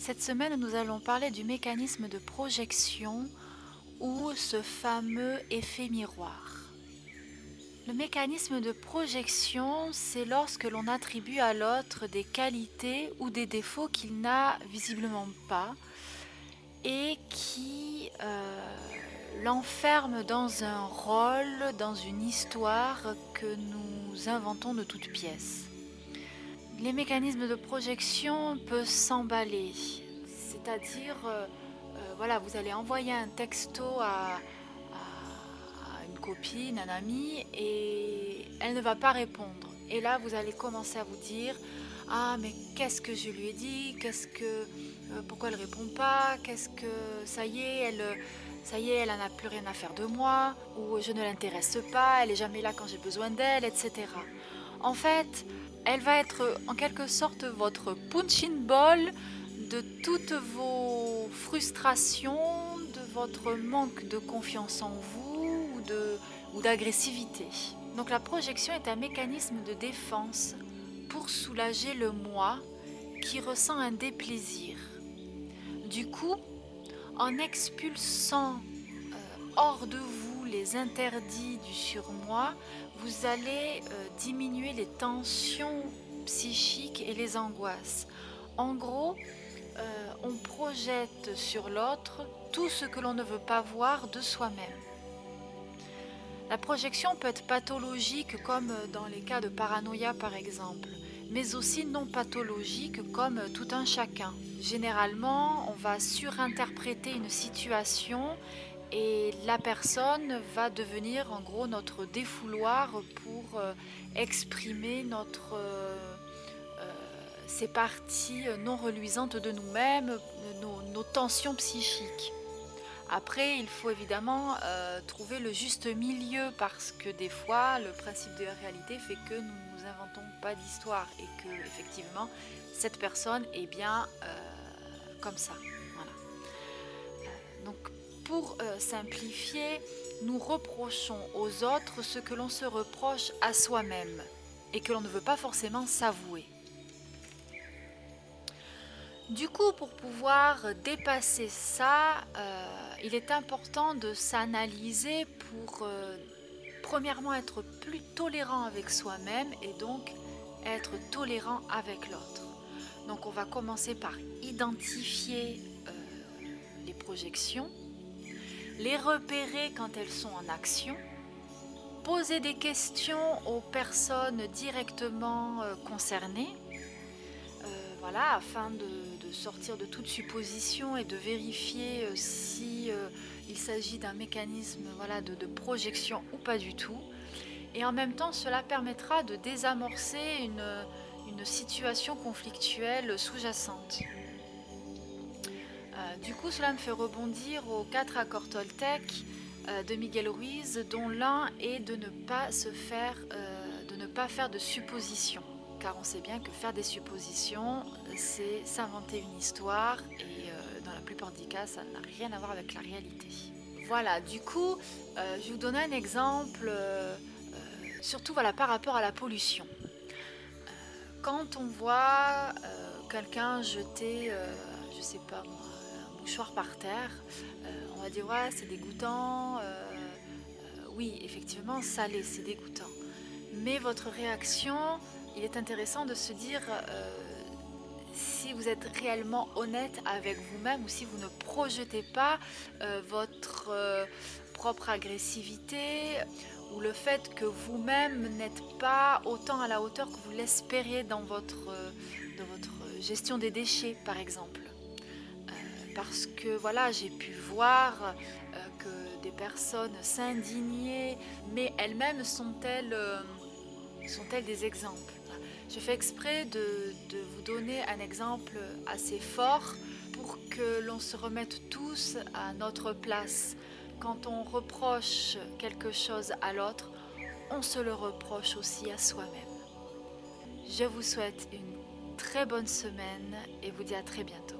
cette semaine, nous allons parler du mécanisme de projection ou ce fameux effet miroir. Le mécanisme de projection, c'est lorsque l'on attribue à l'autre des qualités ou des défauts qu'il n'a visiblement pas et qui euh, l'enferme dans un rôle, dans une histoire que nous inventons de toutes pièces les mécanismes de projection peuvent s'emballer. C'est-à-dire, euh, euh, voilà, vous allez envoyer un texto à, une copine, un ami, et elle ne va pas répondre. Et là, vous allez commencer à vous dire, ah mais qu'est-ce que je lui ai dit? Qu'est-ce que, euh, pourquoi elle répond pas? Qu'est-ce que, ça y est, elle, ça y est, elle en a plus rien à faire de moi, ou je ne l'intéresse pas, elle est jamais là quand j'ai besoin d'elle, etc. En fait, elle va être en quelque sorte votre punching ball de toutes vos frustrations, de votre manque de confiance en vous ou d'agressivité. Donc la projection est un mécanisme de défense pour soulager le moi qui ressent un déplaisir. Du coup, en expulsant euh, hors de vous les interdits du surmoi, vous allez euh, diminuer les tensions psychiques et les angoisses. En gros, euh, on projette sur l'autre tout ce que l'on ne veut pas voir de soi-même. La projection peut être pathologique comme dans les cas de paranoïa par exemple, mais aussi non pathologique comme tout un chacun. Généralement, on va surinterpréter une situation et la personne va devenir en gros notre défouloir pour euh, exprimer notre, euh, euh, ces parties non reluisantes de nous-mêmes, nos, tensions psychiques. Après, il faut évidemment trouver le juste milieu parce que des fois, le principe de la réalité fait que nous ne nous inventons pas d'histoire et que effectivement, cette personne est bien comme ça. Voilà. donc pour euh, simplifier, nous reprochons aux autres ce que l'on se reproche à soi-même et que l'on ne veut pas forcément s'avouer. Du coup, pour pouvoir dépasser ça, euh, il est important de s'analyser pour, euh, premièrement, être plus tolérant avec soi-même et donc être tolérant avec l'autre. Donc, on va commencer par identifier les projections les repérer quand elles sont en action, poser des questions aux personnes directement euh, concernées, euh, afin de, sortir de toute supposition et de vérifier euh, si il s'agit d'un mécanisme de, projection ou pas du tout. Et en même temps, cela permettra de désamorcer une situation conflictuelle sous-jacente. Euh, du coup, cela me fait rebondir aux quatre accords Toltec euh, de Miguel Ruiz, dont l'un est de ne pas se faire, euh, de ne pas faire de suppositions. Car on sait bien que faire des suppositions, c'est s'inventer une histoire et dans la plupart des cas, ça n'a rien à voir avec la réalité. Voilà, du coup, je vais vous donner un exemple, surtout voilà, par rapport à la pollution. quand on voit quelqu'un jeter, je sais pas moi, mouchoir par terre, euh, on va dire ouais c'est dégoûtant, euh, euh, oui effectivement salé c'est dégoûtant. Mais votre réaction, il est intéressant de se dire si vous êtes réellement honnête avec vous-même ou si vous ne projetez pas votre propre agressivité ou le fait que vous-même n'êtes pas autant à la hauteur que vous l'espériez dans votre gestion des déchets, par exemple. Parce que voilà, j'ai pu voir que des personnes s'indignaient, mais elles-mêmes sont-elles sont-elles des exemples? Je fais exprès de, vous donner un exemple assez fort pour que l'on se remette tous à notre place. Quand on reproche quelque chose à l'autre, on se le reproche aussi à soi-même. Je vous souhaite une très bonne semaine et vous dis à très bientôt.